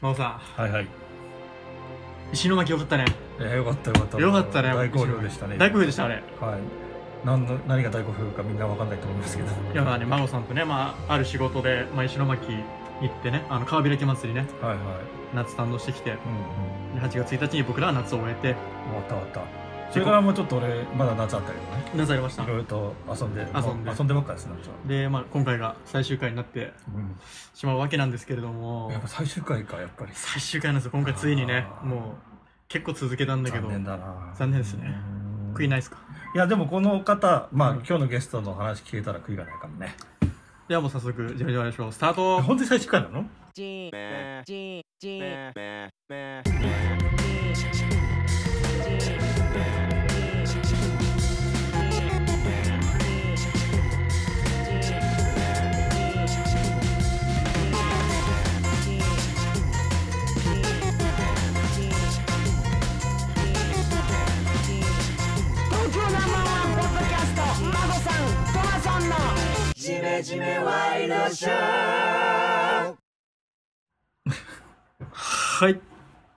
真央さはいはい。ん石巻よかったねえー、よかったよかった。よかったね大好評でしたね。大好評でしたあれはい。なんの何が大好評かみんなわかんないと思いますけど。いやまあね真央さんとね、まあ、ある仕事で、まあ、石巻行ってねあの川開き祭りねはいはい。夏堪能してきてうんうん。で8月1日に僕らは夏を終えて終わった終わった。それからもうちょっと俺まだ夏あったけどね。夏ありました。いろいろと遊んで遊んで。遊んでばっかです夏は。で、まあ、今回が最終回になってうん。しまうわけなんですけれども。やっぱ最終回かやっぱり。最終回なんですよ今回ついにね。もう結構続けたんだけど。残念だな。残念ですね。うん。悔いないですか？いやでもこの方まあ、うん。今日のゲストの話聞けたら悔いがないかもね。ではもう早速じゃあじゃあましょうスタート。本当に最終回なの？ジメジメワイドショーはい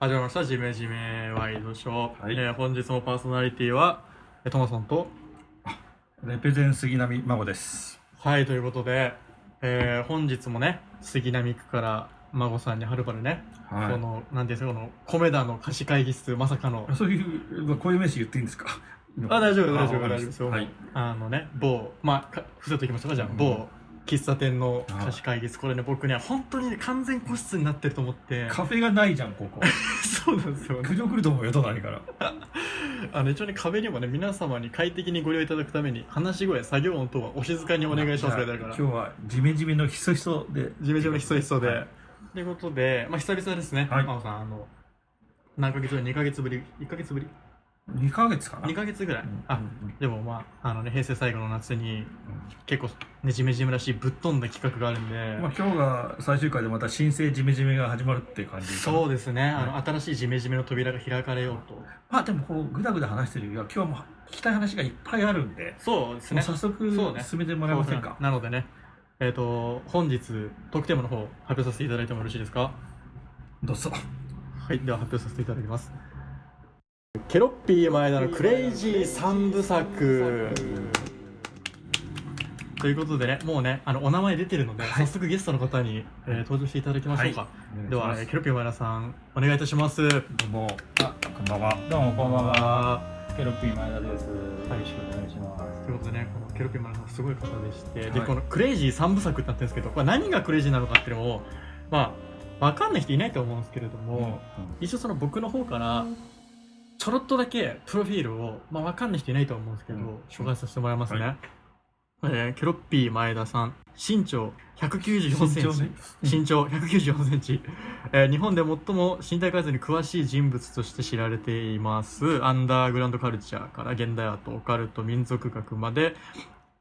始まりました「ジメジメワイドショー」はいえー本日のパーソナリティはえートマさんとレペゼン杉並孫です。はいということで、えー本日もね杉並区から孫さんにはるばるね、はい。このなんていうんですかこの米田の貸し会議室まさかのそういう、こういう名詞言っていいんですか？あ大丈夫大丈夫大丈夫。ですよ、はい。あのね某まあか伏せときましょうか。じゃあ、うん。某喫茶店の貸し会議室。これね僕ね本当にね完全個室になってると思って。カフェがないじゃん、ここ。そうなんですよね。苦情来ると思うよ、都内か。ら。あの一応ね壁にもね皆様に快適にご利用いただくために話し声作業音等はお静かにお願いしますから。今日はジメジメのひそひそで。ジメジメひそひそで、はい。ということで、まあ、久々ですね、はい。真央さんあの何ヶ月ぶり2ヶ月ぶり1ヶ月ぶり2ヶ月かな。2ヶ月ぐらい、うん。あうんでもまああのね平成最後の夏に結構ねじめじめらしいぶっ飛んだ企画があるんで、まあ今日が最終回でまた新生ジメジメが始まるっていう感じそうでですね、あの新しいじめじめの扉が開かれようと。まあでもこうぐだぐだ話してるよりは今日も聞きたい話がいっぱいあるんで、そうですね。早速進めてもらえませんか？なのでねえっ、と本日トークテーマの方発表させていただいてもよろしいですか？どうぞ。はい、では発表させていただきます。ケロッピー前田のクレイジー三部作。ということでね、もうね、あのお名前出てるので、はい早速ゲストの方に、えー登場していただきましょうか。はいでは、えーケロッピー前田さん、お願いいたします。はどうもあこんばんはどうもこんばんは。はケロッピー前田です。よはいろしくお願いします。ということでね、このケロッピー前田さん、すごい方でして、で、はいこのクレイジー三部作ってなってるんですけど、これ何がクレイジーなのかっていうのを、まあ、わかんない人いないと思うんですけれども、一応その僕の方からちょろっとだけプロフィールを、まあ、わかんない人いないと思うんですけど、うん。紹介させてもらいますね、はえーケロッピー前田さん。身長194センチ。身長ね。身長194センチ、えー日本で最も身体改造に詳しい人物として知られています。アンダーグラウンドカルチャーから現代アートオカルト民族学まで。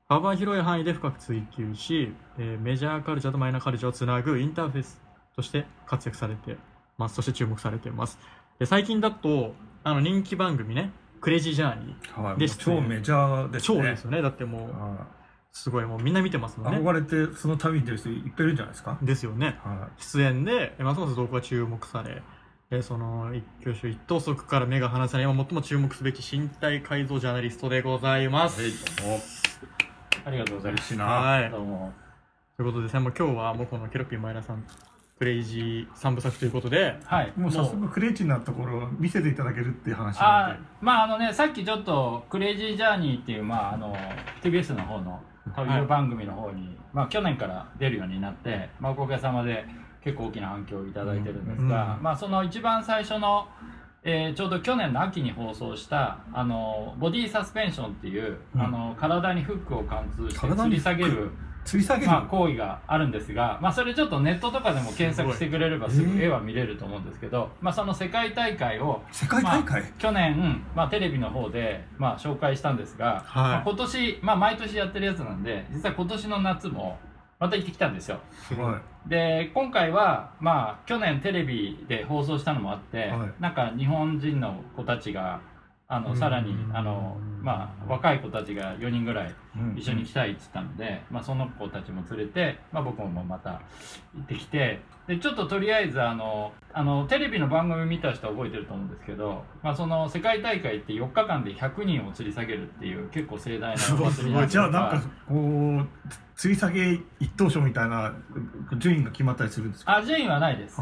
幅広い範囲で深く追求し、えーメジャーカルチャーとマイナーカルチャーをつなぐインターフェースとして活躍されてます。そして注目されています。で最近だとあの人気番組ね。クレイジージャーニーはい、です超メジャーですね。超ですよね。だってもうはすごいもうみんな見てますいもんね。憧れてその旅に出る人いっぱいいるんじゃないですか？ですよね。は出演でえますます動向が注目されえその一挙手一投足から目が離せない今最も注目すべき身体改造ジャーナリストでございます、い。ありがとうございます。嬉しいな。はい。どうも。ということでですねもう今日はもうこのケロッピーマイナさんクレイジー三部作ということではい。もう早速クレイジーなところを見せていただけるっていう話あでまああのねさっきちょっとクレイジージャーニーっていうまああの TBS の方の旅番組の方に、まあ去年から出るようになって、まあおかげさまで結構大きな反響をいただいてるんですが、うん。まあその一番最初のえーちょうど去年の秋に放送したあのボディサスペンションっていう、うん。あの体にフックを貫通して吊り下げる吊り下げる、まあ、行為があるんですが、まあ、それちょっとネットとかでも検索してくれればすぐ絵は見れると思うんですけど、まあ、その世界大会を世界大会、去年、まあ、テレビの方で、まあ、紹介したんですが、はい。まあ、今年、まあ、毎年やってるやつなんで実は今年の夏もまた行ってきたんですよ。すごい。で今回は、まあ、去年テレビで放送したのもあって、はい。なんか日本人の子たちがあのさらにあの、まあ、若い子たちが4人ぐらい一緒に来たいって言ったので、まあ、その子たちも連れて、まあ、僕もまた行ってきてでちょっととりあえずあのあのテレビの番組見た人は覚えてると思うんですけど、まあ、その世界大会って4日間で100人を吊り下げるっていう結構盛大なお祭りなじゃあなんかこう吊り下げ一等賞みたいな順位が決まったりするんですか？あ順位はないです。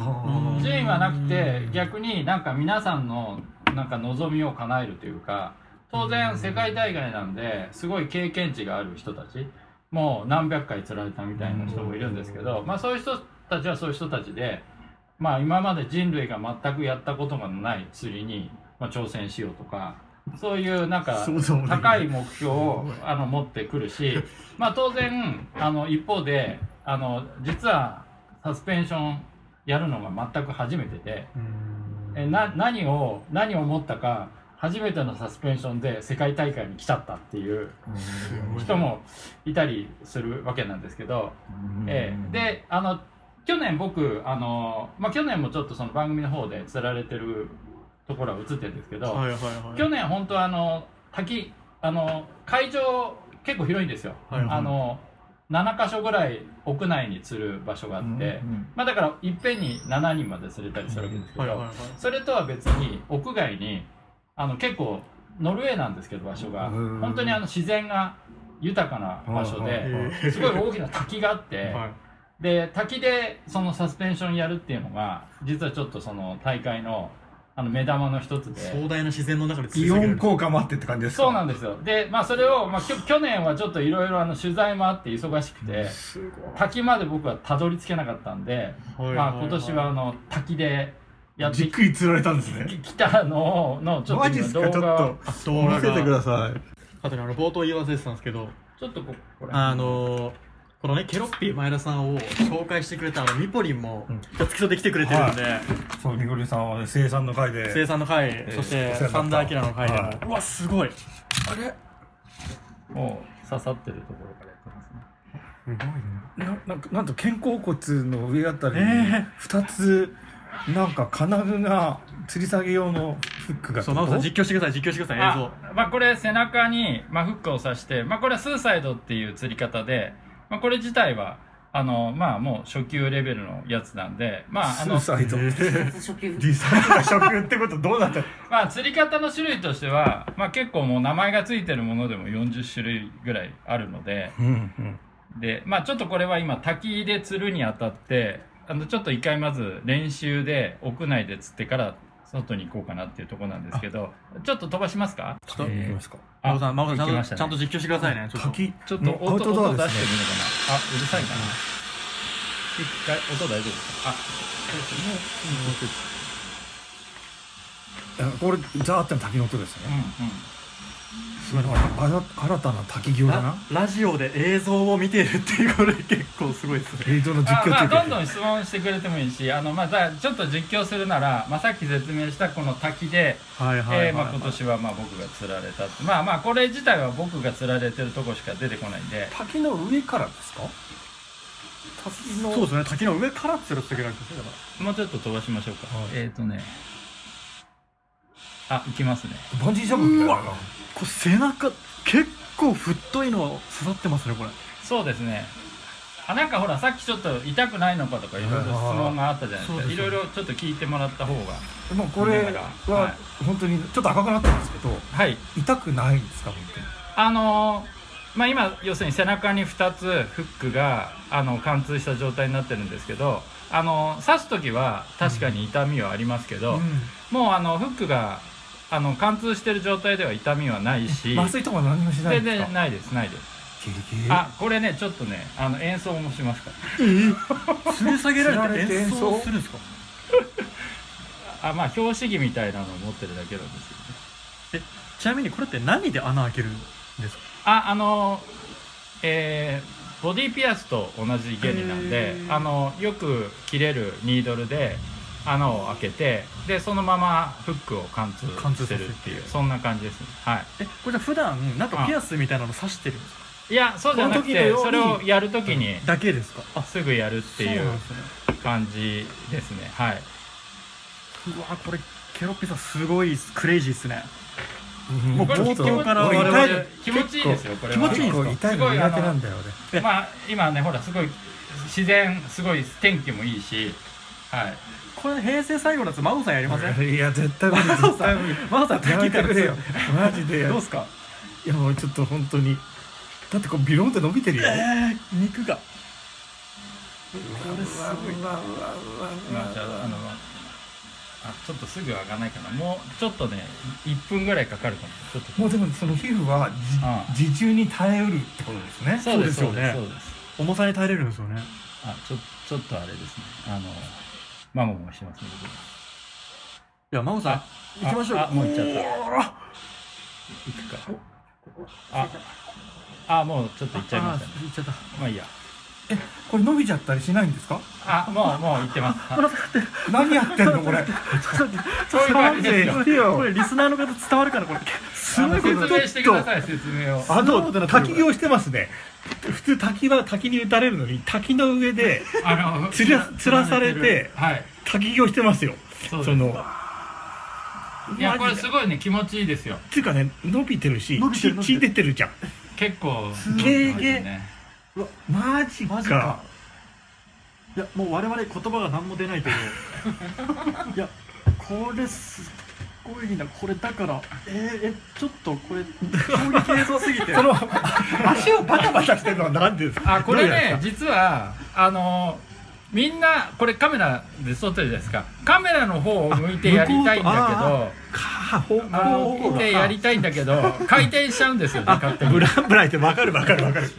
順位はなくて逆になんか皆さんのなんか望みを叶えるというか当然世界大会なんですごい経験値がある人たちもう何百回釣られたみたいな人もいるんですけど、まあ、そういう人たちはそういう人たちで、まあ、今まで人類が全くやったことがない釣りに、まあ、挑戦しようとかそういうなんか高い目標をあの持ってくるし、まあ、当然あの一方であの実はサスペンションやるのが全く初めてでえな何を何を思ったか初めてのサスペンションで世界大会に来ちゃったっていう人もいたりするわけなんですけど、ええ。であの去年僕あの、まあ、去年もちょっとその番組の方で釣られてるところは映ってるんですけど、はいはいはい。去年本当あの滝あの会場結構広いんですよ、はいはい。あの7箇所ぐらい屋内に釣る場所があって、まあだからいっぺんに7人まで釣れたりするわけですけど、はいはいはい。それとは別に屋外にあの結構ノルウェーなんですけど場所が。うん本当にあの自然が豊かな場所ですごい大きな滝があって、はい。で滝でそのサスペンションやるっていうのが実はちょっとその大会のあの目玉の一つで。壮大な自然の中でイオン効果もあってって感じですか？そうなんですよ。でまあそれを、まあ、きょ去年はちょっといろいろ取材もあって忙しくて滝まで僕はたどり着けなかったんで、まあ、今年はあの滝でやってじっくり釣られたんですね。きたのをのちょっとマジっすか？ちょっ今動画をと見せてください。あとねあの冒頭言い忘れてたんですけどちょっとここれ。あのーこのねケロッピー前田さんを紹介してくれたあのミポリンもうん。付き添って来てくれてるんで、そうみごりさんは生産の会で。生産の会、ーそしてお世話になった。サンダーアキラの会で。も、はい。うわすごい。あれ？もう刺さってるところからやってますね。すごいね。ななんかなんと肩甲骨の上あたりにえ2つなんか金具が吊り下げ用のフックがそう、ナオさん実況してください、実況してください、映像。あまあこれ背中に、まあ、フックを刺して、まあ、これはスーサイドっていう釣り方で、まあ、これ自体はあのまあもう初級レベルのやつなんでまああスのーサイド。初級。リサイクル 初級ってことどうなったまあ釣り方の種類としては、まあ、結構もう名前が付いてるものでも40種類ぐらいあるのでうんうん。でまあちょっとこれは今滝で釣るにあたってあのちょっと一回まず練習で屋内で釣ってから外に行こうかなっていうところなんですけどちょっと飛ばしますか？ちょっと、いきますか。マコさん、マコさん、ちゃんと、実況してくださいね。ちょっと。滝？ちょっと音トドア音出ですねして。みるかなあうるさいかな。一回音大丈夫ですか？あいやこれザーっての滝の音ですね。うんうんすごい新たな滝行だな。ララジオで映像を見てるっていう、これ結構すごいですね。映像の実あまあ、況中継どんどん質問してくれてもいいしあの、まあ、じゃあちょっと実況するなら、まあ、さっき説明したこの滝で、今年はまあ僕が釣られたって。まあまあこれ自体は僕が釣られてるとこしか出てこないんで。滝の上からですか？滝のそうですね、滝の上からってるってだけなんですね、だかもうちょっと飛ばしましょうか、はい。えっ、ー、とねあ行きますね。バンジージャンプみたいな。ら。これ背中、結構太いの刺さってますね、これ。そうですね。あなんかほらさっきちょっと痛くないのかとかいろいろ質問があったじゃないですか。いろいろちょっと聞いてもらった方が。もうこれははい。本当にちょっと赤くなってるんですけどはい。痛くないんですか本当に？あのーまあ今要するに背中に2つフックがあの貫通した状態になってるんですけどあの刺す時は確かに痛みはありますけど、もうあのフックがあの貫通してる状態では痛みはないし。麻酔とか何もしないですか？然ないですないです。あこれねちょっとねあの演奏もしますか？ら 吊り下げられて演演奏奏するんですか？あまあ標識着みたいなのを持ってるだけなんですよね。ちなみにこれって何で穴開けるんですか？ああのえーボディピアスと同じ原理なんであのよく切れるニードルで穴を開けてでそのままフックを貫通貫通させるしてるっていうそんな感じですね。はい。え、これじゃあ普段、なんかピアスみたいなの刺してるんですか？いやそうじゃなくてそれをやるときにだけですか？あ、すぐやるっていう。感じですね。はい。うわこれケロッピさんすごいクレイジーっすね。もう冒頭から気持ちいいですよこれは。気持ちいい結構痛いの苦手なんだよ俺。まあ今ねほらすごい自然すごい天気もいいしはいこれ平成最後のやつ真央さんやりません？いや絶対無理絶対無理。真央さんやめてくれよ。マジで。どうすか？いやもうちょっと本当に。だってこうビロンって伸びてるよ。えー、肉が。これすごい。まあじゃああのあちょっとすぐ上がらないかな。もうちょっとね1分ぐらいかかるかも。ちょっと。もうでもその皮膚は自重に耐えうるってことですね。そうですそうですよね。そうです。重さに耐えれるんですよね。あちょちょっとあれですね。あのママもしてますね。僕いや真央さん行きましょう。ああもう行っちゃった。行くか。ああもうちょっと行っちゃいましたね。行っちゃった。まあいいや。えこれ伸びちゃったりしないんですか？あもうもう行ってます。あ何やってんのこれ？これリスナーの方伝わるかなこれ。すごいこと。明してください説明を。あと滝行してますね普通滝は滝に打たれるのに滝の上で あのつらつらされてはい。滝行してますよ。そのいやこれすごいね気持ちいいですよ。っていうかね伸びてるし伸びてる血血出てる。じゃん。結構げえねマジか。マジか。いやもう我々言葉が何も出ないけど いやこれすごいなこれだから。えー、えちょっとこれ衝撃映像すぎて。この足をバタバタしてるのは何ですか？あこれね実はあのみんなこれカメラで撮ってるじゃないですか。カメラの方を向いてやりたいんだけど。向あの見てやりたいんだけど回転しちゃうんですよね勝手に。ブランブランって分かる分かる分かる。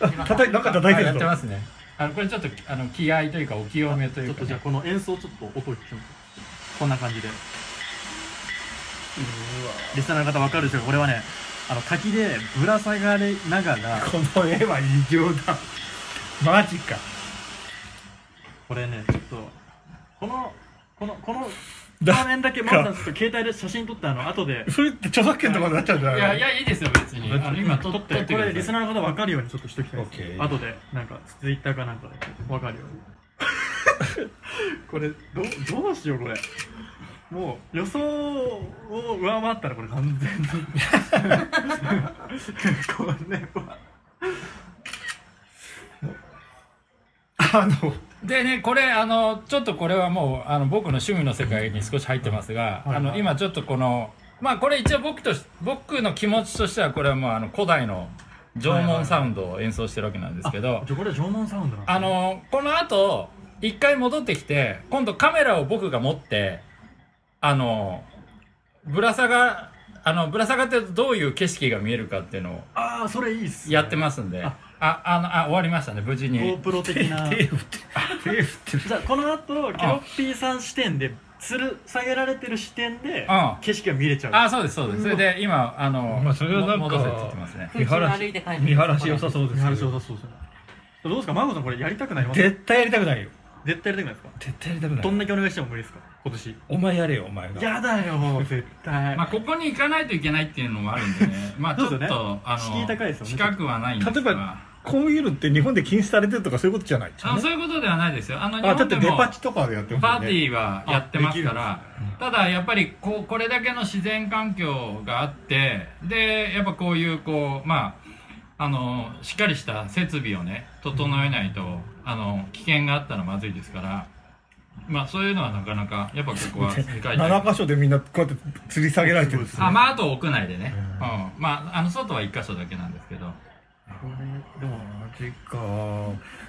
あ叩いなんか叩いてるぞ。ってますね。あのこれちょっとあの気合というかお清めというか、ちょっとじゃこの演奏ちょっと音を聞きます。こんな感じでリスナーの方分かるでしょうか？これはねあの滝でぶら下がりながら。この絵は異常だ。マジか。これねちょっとこのこのこのだ画面だけまだちょっと携帯で写真撮ってあの後で。それって著作権とかになっちゃうんじゃない？いやいやいいですよ別に。あの今撮撮っ撮っててこれリスナーの方分かるようにちょっとしときたいんです。オッケー。後でなんかツイッターかなんかで分かるように。これどどうしようこれもう予想を上回ったらこれ完全に。これ。はあの。でねこれあのちょっとこれはもうあの僕の趣味の世界に少し入ってますが、あの今ちょっとこのまあこれ一応僕とし僕の気持ちとしてはこれはもうあの古代の縄文サウンドを演奏してるわけなんですけど、じゃあこれは縄文サウンドなんですね。あのこの後一回戻ってきて今度カメラを僕が持ってあのぶら下があのぶら下がってるとどういう景色が見えるかっていうのをああそれいいっすね。やってますんで、あああのあ終わりましたね無事に。GoPro 的な。手振って手振ってる。じゃあこの後ケロッピーさん視点で吊る下げられてる視点でうん。景色が見れちゃう。あそうですそうです。それで今あの、まあそれはなん戻せって言ってますね。見晴らし見晴らし良さそうです見晴らし良さそうですねどうですか？マゴさんこれやりたくなります？絶対やりたくないよ絶対やりたくないですか？絶対やりたくない。どんだけお願いしても無理ですか？今年。お前やれよお前が。やだよ絶対。まあここに行かないといけないっていうのもあるんでね。まあちょっと、ねあ敷居の高いですよね近くはないんです例えがばこういうのって日本で禁止されてるとかそういうことじゃないですよあねそういうことではないですよ。あの日あだって本でもデパ地とかでやってますパーティーはやってますから。ただやっぱりこうこれだけの自然環境があってでやっぱこういうこうまああのしっかりした設備をね整えないと、あの危険があったらまずいですからまあそういうのはなかなかやっぱここは世界的7箇所でみんなこうやって吊り下げられてるんですよあまああと屋内でね、うん。まああの外は1箇所だけなんですけど。でもマジか。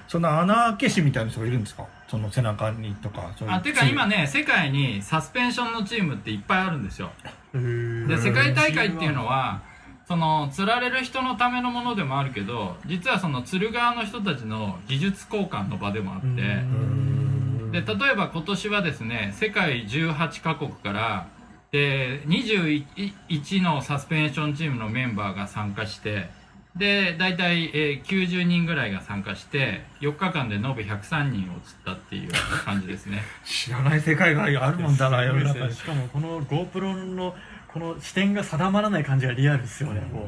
そんな穴開け師みたいな人がいるんですか？その背中にとかあていうか今ね世界にサスペンションのチームっていっぱいあるんですよ。で世界大会っていうのはその釣られる人のためのものでもあるけど実はその釣る側の人たちの技術交換の場でもあってで例えば今年はですね世界18カ国からで21のサスペンションチームのメンバーが参加してで大体、えー90人ぐらいが参加して4日間で延べ103人を釣ったっていう感じですね。知らない世界があるもんだな世の中に。しかもこの GoPro のこの視点が定まらない感じがリアルですよね。こ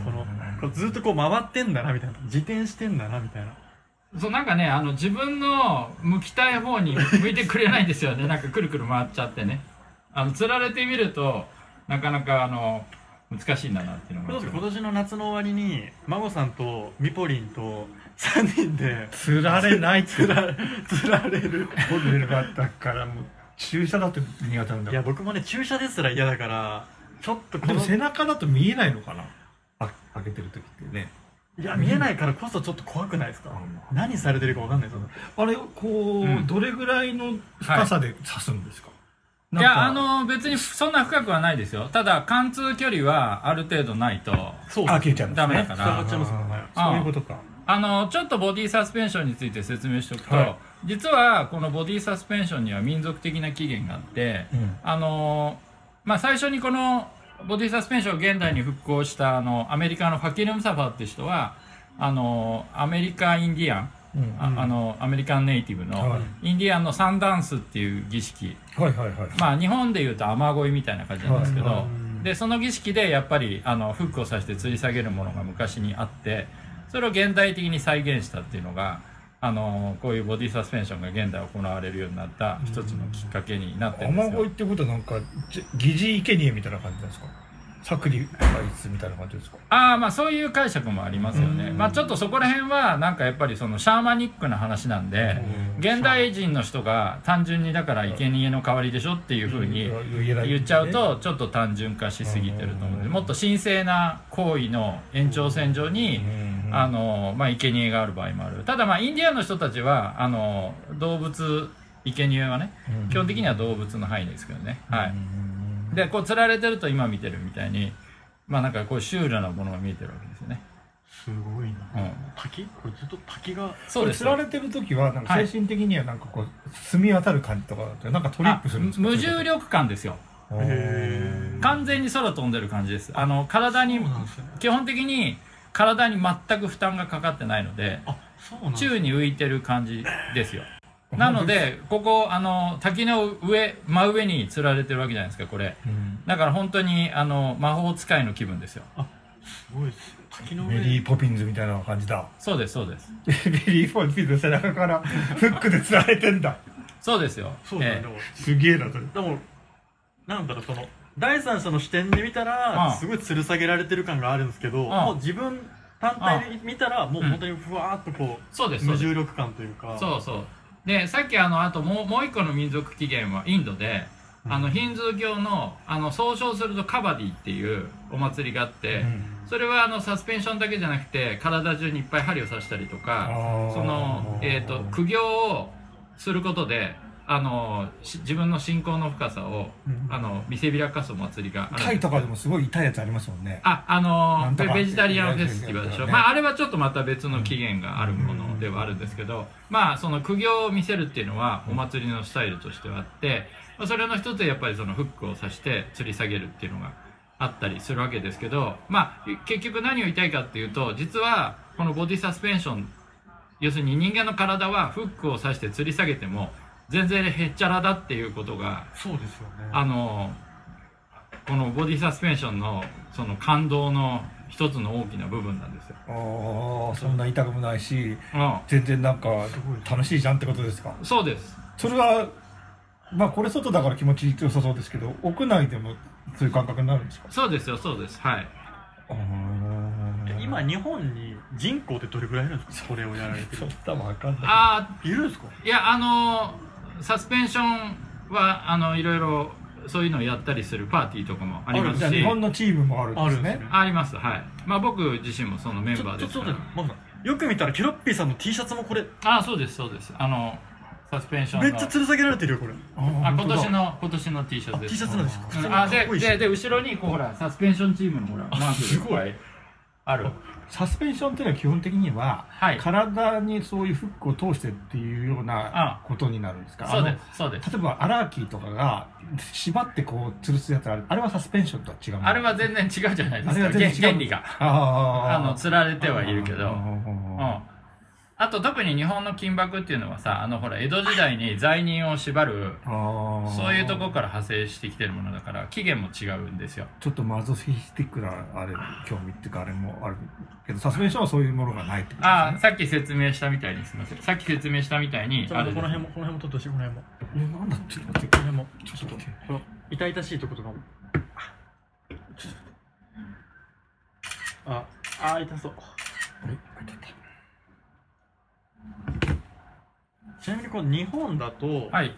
うこのこうずっとこう回ってんだなみたいな。自転してんだなみたいなそうなんかねあの自分の向きたい方に向いてくれないんですよね。なんかくるくる回っちゃってね。あの釣られてみるとなかなかあの難しいんだなっていうのが。今年の夏の終わりに孫さんとミポリンと3人で。つられない つらつられる。ホテルがあったからもう注射だって苦手なんだ。いや僕もね注射ですら嫌だからちょっとこのでも背中だと見えないのかな？あ開けてる時ってね。いや見えないからこそちょっと怖くないですか、何されてるか分かんないですよあれこう、うん。どれぐらいの深さで刺すんですか、い。やあの別にそんな深くはないですよ。ただ貫通距離はある程度ないとそうあ消えちゃうんですね。ダメだから。塞がっちゃいますよねあーそういうことか。あのちょっとボディサスペンションについて説明しておくと、はい実はこのボディサスペンションには民族的な起源があって、うん。あのまあ、最初にこのボディサスペンションを現代に復興したあのアメリカのファキル・ムサファーって人はあのアメリカインディアン、うん。ああのアメリカンネイティブの、はい。インディアンのサンダンスっていう儀式。はいはいはいまあ日本でいうと雨乞いみたいな感じなんですけど、はい。はでその儀式でやっぱりあのフックをさして吊り下げるものが昔にあってそれを現代的に再現したっていうのがあのこういうボディサスペンションが現代行われるようになった一つのきっかけになってるんですよ。雨乞いってことはなんかじ疑似生贄みたいな感じなんですか？サクリファイスみたいな感じですか？ああまあそういう解釈もありますよね。まあちょっとそこら辺はなんかやっぱりそのシャーマニックな話なんで現代人の人が単純にだから生贄の代わりでしょっていうふうに言っちゃうとちょっと単純化しすぎてると思うんでもっと神聖な行為の延長線上にあの、まあ、生贄がある場合もある。ただまあインディアンの人たちはあの動物生贄はね基本的には動物の範囲ですけどね。はいでこう釣られてると今見てるみたいにまあなんかこうシュールなものが見えてるわけですよね。すごいな、うん。滝？これずっと滝がそうです。釣られてる時はなんかはい。精神的にはなんかこう澄み渡る感じとかなんかトリッあプするんですか？無重力感ですよ。へ完全に空飛んでる感じです。あの体にね。基本的に体に全く負担がかかってないのであそうなんです宙に浮いてる感じですよなのでここあの滝の上真上に吊られてるわけじゃないですかこれ。うん。だから本当にあの魔法使いの気分ですよ。すごいです。よ滝の上。メリー・ポピンズみたいな感じだ。そうですそうです。メリー・ポピンズの背中からフックで釣られてんだ。そうですよ。えそうだ。ねでもすげえなそれ。でもなんだろうその第三者の視点で見たらうんすごい吊る下げられてる感があるんですけどもう自分単体で見たらもう本当にふわーっとこうでうすそうです。無重力感というか。そうそうでさっきあのあともうもう一個の民族起源はインドで、あのヒンズー教のあの総称するとカバディっていうお祭りがあって、それはあのサスペンションだけじゃなくて体中にいっぱい針を刺したりとかその、えー、と苦行をすることであのし自分の信仰の深さを、うん。あの見せびらかすお祭りがタイとかでもすごい痛いやつありますもんね。あ、あのベベジタリアンフェスティバルでしょ。ね。まあ、あれはちょっとまた別の起源があるものではあるんですけど、まあ、その苦行を見せるっていうのはお祭りのスタイルとしてはあって、まあそれの一つでやっぱりそのフックを刺して吊り下げるっていうのがあったりするわけですけど、まあ、結局何を言いたいかっていうと、実はこのボディサスペンション、要するに人間の体はフックを刺して吊り下げても、全然へっちゃらだっていうことがそうですよね。あのこのボディサスペンションのその感動の一つの大きな部分なんですよ。ああそんな痛くもないしう全然なんか楽しいじゃんってことですか？ん、そうです。それはまあこれ外だから気持ちよさそうですけど屋内でもそういう感覚になるんですか？そうですよ、そうです。はい。今日本に人口ってどれぐらいいるんですか？それをやられてる。そんなわかんない。あいるんですか？あ、いや、あのサスペンションは、あの、いろいろ、そういうのをやったりするパーティーとかもありますし、じゃあ日本のチームもあるんですねあります、はい。まあ僕自身もそのメンバーですからちょちょっと。待ってマグさんよく見たらケロッピーさんの T シャツもこれああ、そうです、そうです。あの、サスペンションの。めっちゃ吊り下げられてるよこれあ今年の今年の T シャツあです T シャツなんですかうんあででで後ろにこうほらサスペンションチームのほらマークがいっぱいある。サスペンションっていうのは基本的には、はい。体にそういうフックを通してっていうようなあ。ことになるんですか？そうですそうです。例えばアラーキーとかが縛ってこう吊るすやつある。あれはサスペンションとは違うのあれは全然違うじゃないですか。原原理が。ああの釣られてはいるけどあと特に日本の金箔っていうのはさあのほら江戸時代に罪人を縛るそういうとこから派生してきてるものだから起源も違うんですよ。ちょっとマゾフィスティックなあれ興味っていうかあれもあるけどサスペンションはそういうものがないってことですね。ああさっき説明したみたいにすみませんさっき説明したみたいにちょっとあれこの辺もこの辺も取ってほしいこの辺も。えなんだちょっと待ってこの辺も。ちょっとこの痛々しいとことかも。ああ痛そうちなみにこの日本だと、はい。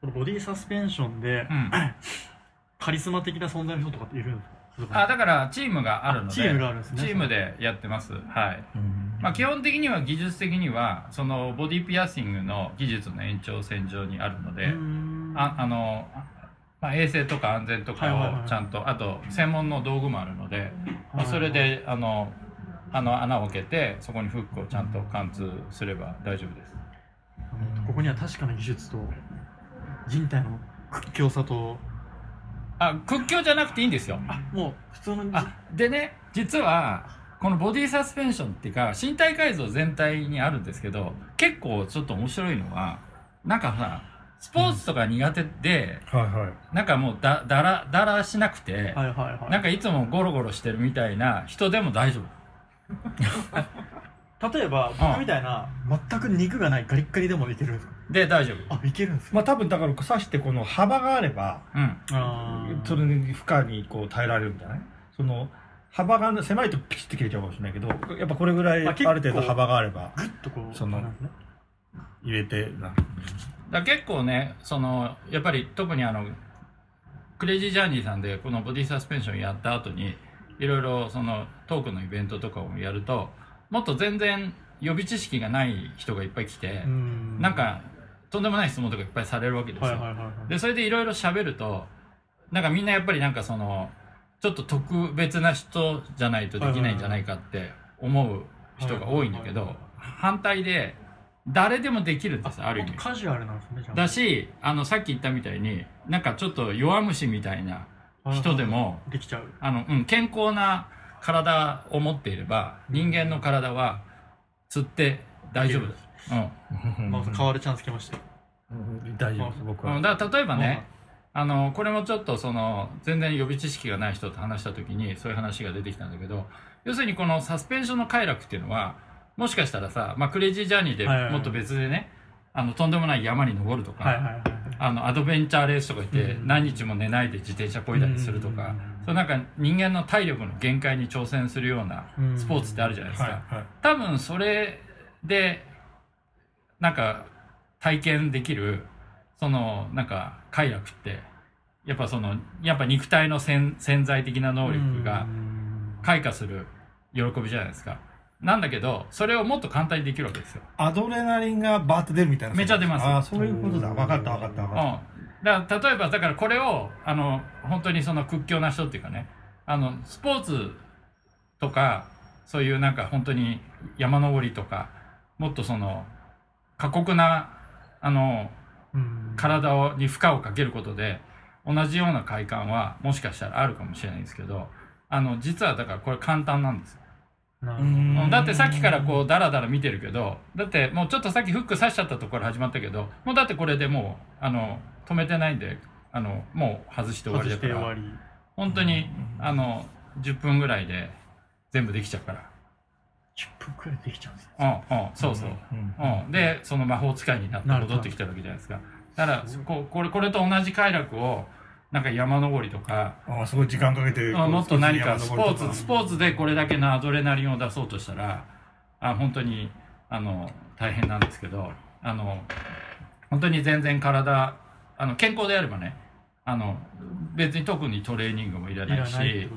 このボディサスペンションで、うん。カリスマ的な存在の人とかっているんですか？あ、だからチームがあるので、チームがあるんですねチームでやってます。はい。うんまあ、基本的には技術的にはそのボディピアッシングの技術の延長線上にあるので、ああの、まあ、衛生とか安全とかをちゃんと、あと専門の道具もあるので、まあ、それであのあの穴を開けてそこにフックをちゃんと貫通すれば大丈夫です。ここには確かな技術と人体の屈強さと。あ屈強じゃなくていいんですよ。あもう普通のあでね実はこのボディサスペンションっていうか身体改造全体にあるんですけど結構ちょっと面白いのはなんかさスポーツとか苦手で、はいはい。なんかもうだだらだらしなくて、はいはいはい。なんかいつもゴロゴロしてるみたいな人でも大丈夫 例えば僕みたいな全く肉がないガリッガリでもいけるんですか？で大丈夫。あいけるんですかまあ多分だから刺してこの幅があればうん。あーそれに負荷にこう耐えられるんじゃない？その幅が狭いとピチッと切れちゃうかもしれないけどやっぱこれぐらいある程度幅があればグッとこうそのね。入れてな。だ結構ねそのやっぱり特にあのクレイジージャーニーさんでこのボディサスペンションやった後にいろいろそのトークのイベントとかをやるともっと全然予備知識がない人がいっぱい来て、うん。なんかとんでもない質問とかいっぱいされるわけですよ、でそれでいろいろ喋るとなんかみんなやっぱりなんかそのちょっと特別な人じゃないとできないんじゃないかって思う人が多いんだけど反対で誰でもできるんですある意味。カジュアルなんですねじゃあだしあのさっき言ったみたいになんかちょっと弱虫みたいな人でもできちゃう。あの、うん、健康な体を持っていれば人間の体は釣って大丈夫です、うん。まあ変わるチャンス来ましたよ。大丈夫です僕は。うん、だから例えばね、あのこれもちょっとその全然予備知識がない人と話した時にそういう話が出てきたんだけど要するにこのサスペンションの快楽っていうのはもしかしたらさ、まあ、クレイジージャーニーではいはいはい。もっと別でね、あのとんでもない山に登るとか、はいはいはいはい。あのアドベンチャーレースとか言ってうん。何日も寝ないで自転車こいだりするとか、うんそうなんか人間の体力の限界に挑戦するようなうん。スポーツってあるじゃないですか、はいはい。多分それでなんか体験できるそのなんか快楽ってやっぱそのやっぱ肉体の潜潜在的な能力がうん。開花する喜びじゃないですかなんだけどそれをもっと簡単にできるわけですよ。アドレナリンがバーッと出るみたいな。めちゃ出ます。ああそういうことだ。分かった分かった分かっうん、だから例えばだからこれをあの本当にその屈強な人っていうかね。あのスポーツとかそういうなんか本当に山登りとかもっとその過酷なあのうん。体をに負荷をかけることで同じような快感はもしかしたらあるかもしれないんですけどあの実はだからこれ簡単なんですよだってさっきからこうダラダラ見てるけどだってもうちょっとさっきフック刺しちゃったところ始まったけどもうだってこれでもうあの止めてないんであのもう外して終わり外だから。して終わり。本当にあの10分ぐらいで全部できちゃうから。10分くらいできちゃうんですようんうんそうそう、うん。うん、でその魔法使いになって戻ってきてるわけじゃないですか。だからこうこれこれと同じ快楽をなんか山登りとか。ああすごい時間かけてあもっと何かスポーツスポーツツでこれだけのアドレナリンを出そうとしたらあ本当にあの大変なんですけどあの本当に全然体あの健康であればねあの別に特にトレーニングもいらいないし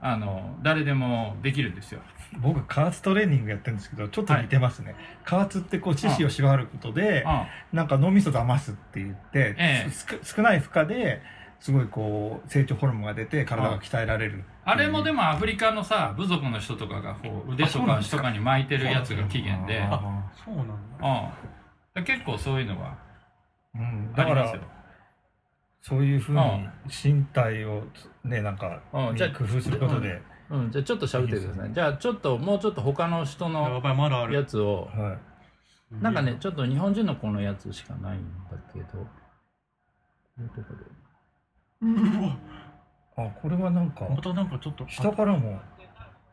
あの誰でもできるんですよ。僕加圧トレーニングやってるんですけどちょっと似てますね、加圧ってこう知識を縛ることでうんなんか脳みそ騙すって言って、ええ。少ない負荷ですごいこう成長ホルモンが出て体が鍛えられるあれもでももアフリカのさ部族の人とかがこう腕とか足とかに巻いてるやつが起源で、うん、あそうなんだ。だ結構そういうのはうん、だからありますよ。そういうふうに身体をねなんかうんじゃあ工夫することで、うん、じゃあちょっと喋ってください。じゃあちょっともうちょっと他の人やのやつをはい。なんかね、ちょっと日本人の子のやつしかないんだけど、こういうとこで。うわ。あこれはなんかまたなんかちょっと下からも。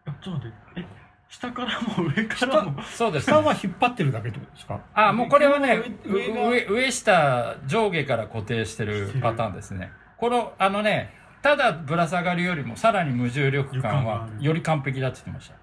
あちょっと待って。え下からも上からも？そうです、下は引っ張ってるだけってことですか？あ、もうこれはね、上が上下上下から固定してるパターンですね。この、あのね、ただぶら下がるよりもさらに無重力感はより完璧だって言ってました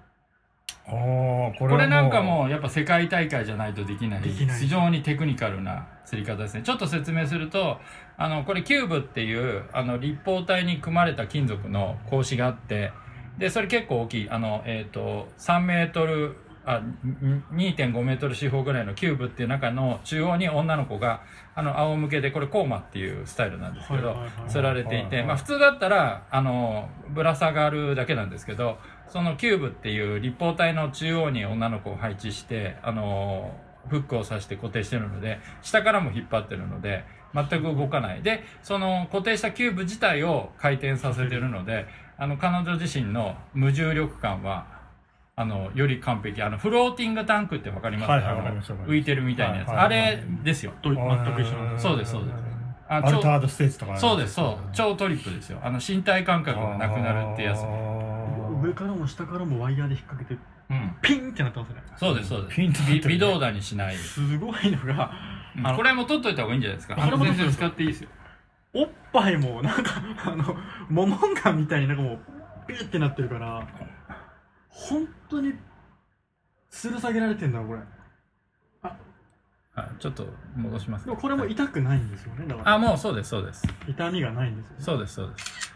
あーここれなんかうもうやっぱ世界大会じゃないとできない。非常にテクニカルな釣り方ですね。ちょっと説明するとあのこれキューブっていうあの立方体に組まれた金属の格子があってでそれ結構大きい。あの、えー、と3メートルあん2.5メートル四方ぐらいのキューブっていう中の中央に女の子があの仰向けでこれ coma っていうスタイルなんですけど、吊られていて、まあ、普通だったらあのぶら下がるだけなんですけどそのキューブっていう立方体の中央に女の子を配置してあのフックを刺して固定してるので下からも引っ張ってるので全く動かない。でその固定したキューブ自体を回転させてるのであの彼女自身の無重力感はあのより完璧。あのフローティングタンクってわかります？か、はいはい浮いてるみたいなやつ、はいはい。はいあれですよ。と全く一緒なんですそうですそうです。あアルタードステージとかそうですそう。超トリップですよ。あの身体感覚がなくなるってやつ。上からも下からもワイヤーで引っ掛けてうん。ピンってなってますね。そうですそうです。ピンとなってる微微動だにしない、すごいのがうん。あのこれも取っといた方がいいんじゃないですか？あれも全然使っていいですよ。おっぱいもなんかあのモモンガみたいになんかもうピュってなってるから本当に吊る下げられてんだこれ。あ。ちょっと戻しますでもこれも痛くないんですよねだから。あもうそうですそうです。痛みがないんですよね。そうですそうです。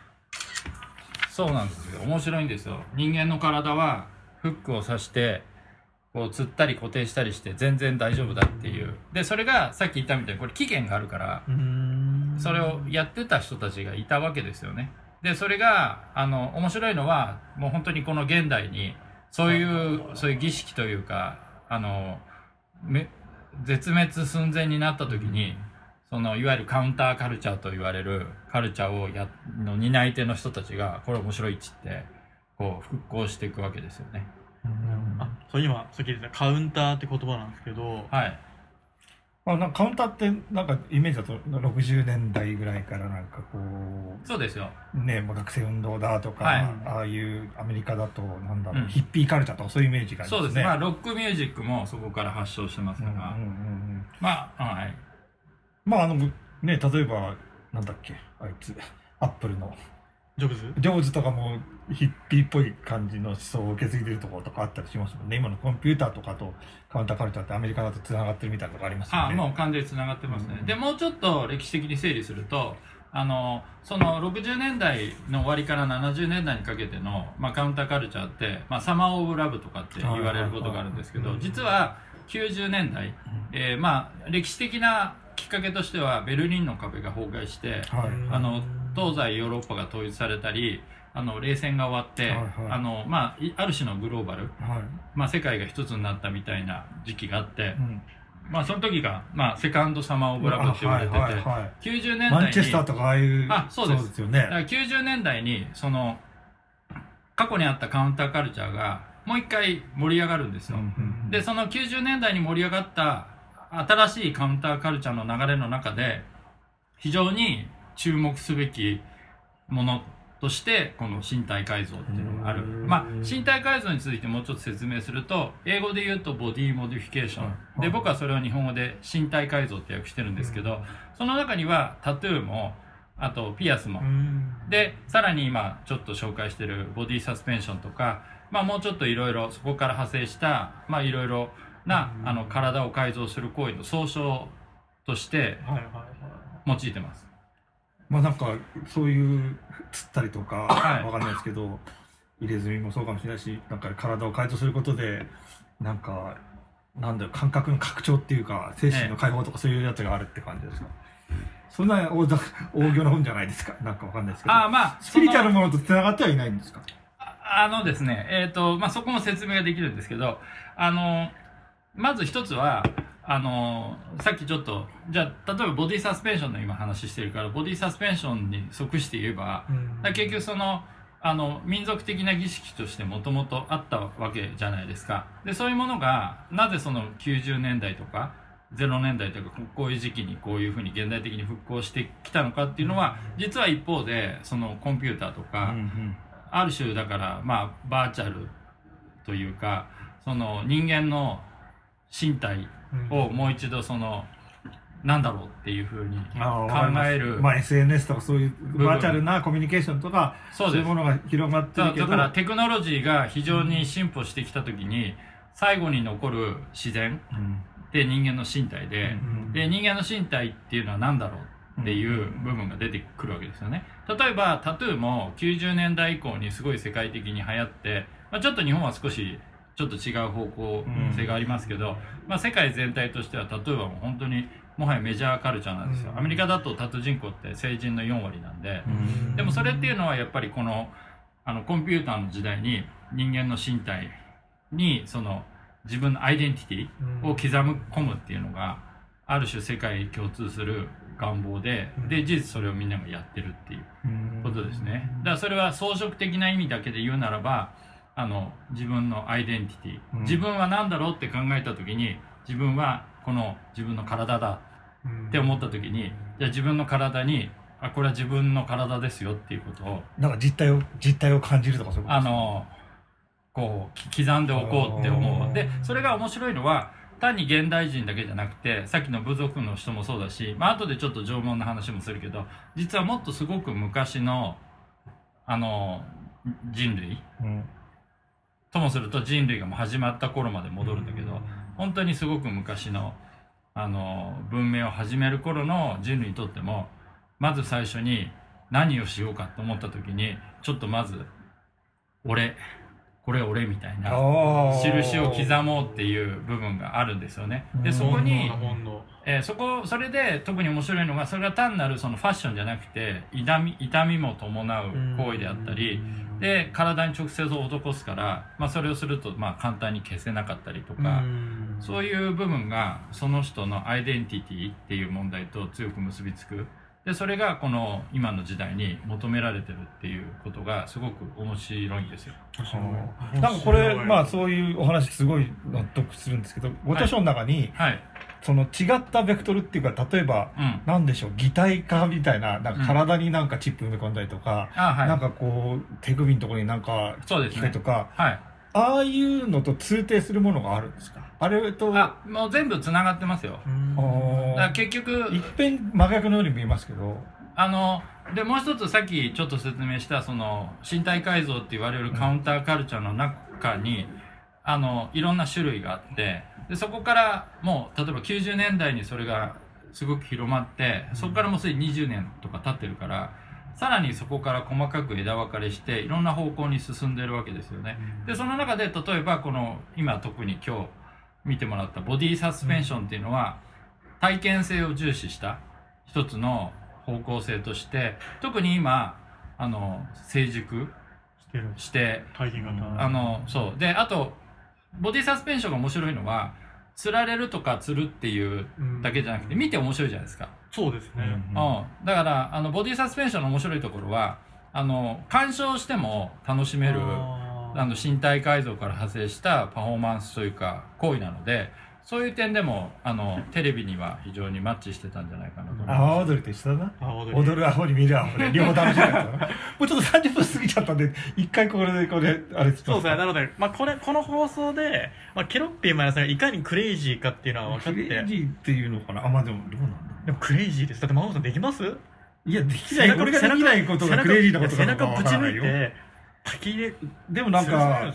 そうなんですよ。面白いんですよ。人間の体はフックを刺してこう釣ったり固定したりして全然大丈夫だっていう。でそれがさっき言ったみたいにこれ期限があるからうーん。それをやってた人たちがいたわけですよねでそれがあの面白いのはもう本当にこの現代にそういうそういう儀式というかあのめ絶滅寸前になった時にそのいわゆるカウンターカルチャーと言われるカルチャーをやの担い手の人たちがこれ面白いっつってこう復興していくわけですよね。あそう今さっき言ったカウンターって言葉なんですけどはい。まあ、なんかカウンターってなんかイメージだと60年代ぐらいからなんかこそうですよ。うねまあ学生運動だとか、はい。ああいうアメリカだとなんだろう、うん。ヒッピーカルチャーとかそういうイメージがありますね。そうですまあロックミュージックもそこから発祥してますうんから、うんうんうん。まあはい。まああのね例えばなんだっけあいつ。アップルのジョブズ？ジョブズとかもヒッピーっぽい感じの思想を受け継いでるところとかあったりしますもんね。今のコンピューターとかとカウンターカルチャーってアメリカだとつながってるみたいなとこありますよね。あもう完全につながってますね、うんでもうちょっと歴史的に整理するとあのその60年代の終わりから70年代にかけての、まあ、カウンターカルチャーって、まあ、サマー・オブ・ラブとかって言われることがあるんですけど実は90年代、えーまあ、歴史的なきっかけとしてはベルリンの壁が崩壊してはい。あの東西ヨーロッパが統一されたりあの冷戦が終わって、はいはい。あのまあ、いある種のグローバル、はい。まあ、世界が一つになったみたいな時期があって、うん。まあその時が、まあ、セカンドサマー・オブ・ラブって言われてて、あはいはいはい。90年代にマンチェスターとかああいうあそうです。よね。だから90年代にその過去にあったカウンターカルチャーがもう一回盛り上がるんですよ、でその90年代に盛り上がった新しいカウンターカルチャーの流れの中で非常に注目すべきものとしてこの身体改造っていうのがある。うん。まあ身体改造についてもうちょっと説明すると英語で言うとボディモディフィケーション。で僕はそれを日本語で身体改造って訳してるんですけどその中にはタトゥーもあとピアスも。うん。でさらに今ちょっと紹介してるボディサスペンションとか、まあ、もうちょっといろいろそこから派生したまあいろいろなうん。あの体を改造する行為の総称として用いてます。まあなんかそういう釣ったりとかはい。わかんないですけど入れ墨もそうかもしれないしなんか体を改造することでなんかなんだろう感覚の拡張っていうか精神の解放とかそういうやつがあるって感じですか、そんな大ざ大行な本じゃないですか？なんかわかんないですけどああまあスピリチュアルものと繋がってはいないんですか？ああのですねえっ、とまあそこも説明ができるんですけどあのまず一つはあのさっきちょっとじゃあ例えばボディサスペンションの今話してるからボディサスペンションに即して言えばうん。結局そのあの民族的な儀式としてもともとあったわけじゃないですか。でそういうものがなぜその90年代とか0年代とかこういう時期にこういうふうに現代的に復興してきたのかっていうのは実は一方でそのコンピューターとか、ある種だからまあバーチャルというかその人間の身体をもう一度そのなんだろうっていうふうにあ考えるまあ SNS とかそういう分。バーチャルなコミュニケーションとかそうです。いうものが広がってるけど。だだからテクノロジーが非常に進歩してきた時に最後に残る自然うん。って人間の身体で、うん。で人間の身体っていうのは何だろうっていう部分が出てくるわけですよね。例えばタトゥーも90年代以降にすごい世界的に流行って、まあ、ちょっと日本は少しちょっと違う方向性がありますけど、まあ、世界全体としてはタトゥーはもう本当にもはやメジャーカルチャーなんですよ、うん。アメリカだとタト人口って成人の4割なんで、うん。でもそれっていうのはやっぱりこのあのコンピューターの時代に人間の身体にその自分のアイデンティティを刻み込むっていうのがある種世界共通する願望でで事実それをみんながやってるっていうことですね。だからそれは装飾的な意味だけで言うならばあの自分のアイデンティティ、うん。自分は何だろうって考えた時に自分はこの自分の体だって思った時にじゃあ自分の体にあこれは自分の体ですよっていうことをなんか実態を実態を感じるとかそういうことあのこうき刻んでおこうって思う。でそれが面白いのは単に現代人だけじゃなくてさっきの部族の人もそうだし、まあ後でちょっと縄文の話もするけど実はもっとすごく昔のあの人類うんともすると人類がもう始まった頃まで戻るんだけど本当にすごく昔のあの文明を始める頃の人類にとってもまず最初に何をしようかと思った時にちょっとまず俺これ俺みたいな印を刻もうっていう部分があるんですよね。でそこに、えーそこそれで特に面白いのがそれが単なるそのファッションじゃなくて痛み痛みも伴う行為であったりで体に直接を施すから、まあ、それをするとまあ簡単に消せなかったりとか、そういう部分がその人のアイデンティティっていう問題と強く結びつくでそれがこの今の時代に求められてるっていうことがすごく面白いんですよ。なんかこれまあそういうお話すごい納得するんですけどご著書の中にはい、その違ったベクトルっていうか例えばうん。なんでしょう擬態化みたいななんか体になんかチップ埋め込んだりとか、あはい。なんかこう手首のところになんかそうですね。機械とか、はい。ああいうのと通底するものがあるんですか？あれとあもう全部つながってますよ。だから結局真逆のように見えますけど。あのでもう一つさっきちょっと説明したその身体改造って言われるカウンターカルチャーの中に、あのいろんな種類があってでそこからもう例えば90年代にそれがすごく広まってそこからもうすでに20年とか経ってるからさらにそこから細かく枝分かれしていろんな方向に進んでるわけですよね。でその中で例えばこの今特に今日見てもらったボディサスペンションっていうのは、体験性を重視した一つの方向性として特に今あの成熟して体験型。あのそう。であとボディサスペンションが面白いのは釣られるとか釣るっていうだけじゃなくて見て面白いじゃないですか、そうですね、うんだからあのボディサスペンションの面白いところはあの鑑賞しても楽しめるあの身体改造から派生したパフォーマンスというか行為なのでそういう点でもあのテレビには非常にマッチしてたんじゃないかなと思います。阿波踊りと一緒だな。あ踊る。アホに見るアホで両方楽しかったなもうちょっと30分過ぎちゃったんで一回これでこれあれそうですね。なので、まあ、これ、この放送で、まあ、ケロッピーマイナさんがいかにクレイジーかっていうのは分かって、クレイジーっていうのかな？あまあでもどうなんだでもクレイジーです。だって、真帆さんできます？いやできない。これができないことがクレイジーなことか中ぶちわからないよ。抜いて、滝入れ、でもなんか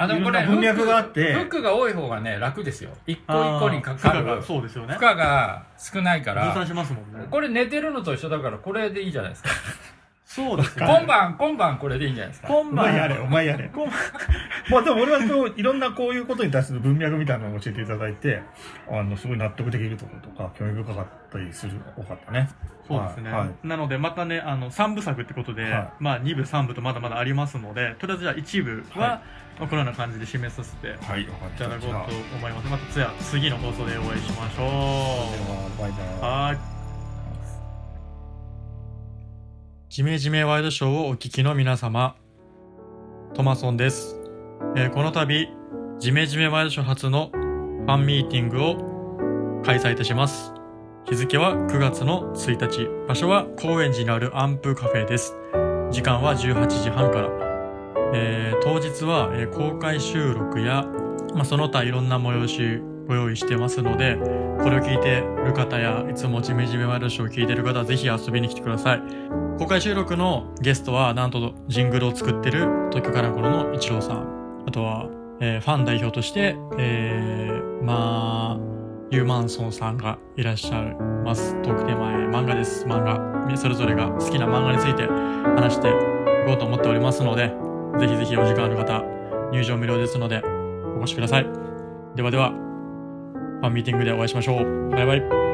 あでもこれ文脈があって。フックが多い方がね楽ですよ。一個一個にかかる。負荷がそうですよね。負荷が少ないから。分散しますもんね。これ寝てるのと一緒だからこれでいいじゃないですかそうです今晩今晩これでいいんじゃないですか？今晩。お前やれお前やれ。今晩。まあでも俺はこういろんなこういうことに対する文脈みたいなのを教えていただいてあのすごい納得できるところとか興味深かったりする多かったね。そうですね、はい。はい。なのでまたねあの3部作ってことで、はい。まあ2部3部とまだまだありますのでとりあえずじゃあ1部は、はい。まあこのような感じで締めさせていはい分かった。ただこうと思います。またつや次の放送でお会いしましょう。ではバイバイ。はーいジメジメワイドショーをお聞きの皆様。トマソンです、えーこの度ジメジメワイドショー初のファンミーティングを開催いたします。日付は9月の1日。場所は高円寺にあるアンプカフェです。時間は18時半から、えー当日は、え公開収録や、まあ、その他いろんな催しご用意してますので、これを聞いてる方や、いつもジメジメワイドショーを聞いてる方はぜひ遊びに来てください。公開収録のゲストは、なんとジングルを作ってる東京カラコロの一郎さん。あとは、えーファン代表として、えー、まあ、ユーマンソンさんがいらっしゃいます。トークテーマ、え漫画です。漫画。それぞれが好きな漫画について話していこうと思っておりますので、ぜひぜひお時間ある方、入場無料ですので、お越しください。ではでは、ファンミーティングでお会いしましょう。バイバイ。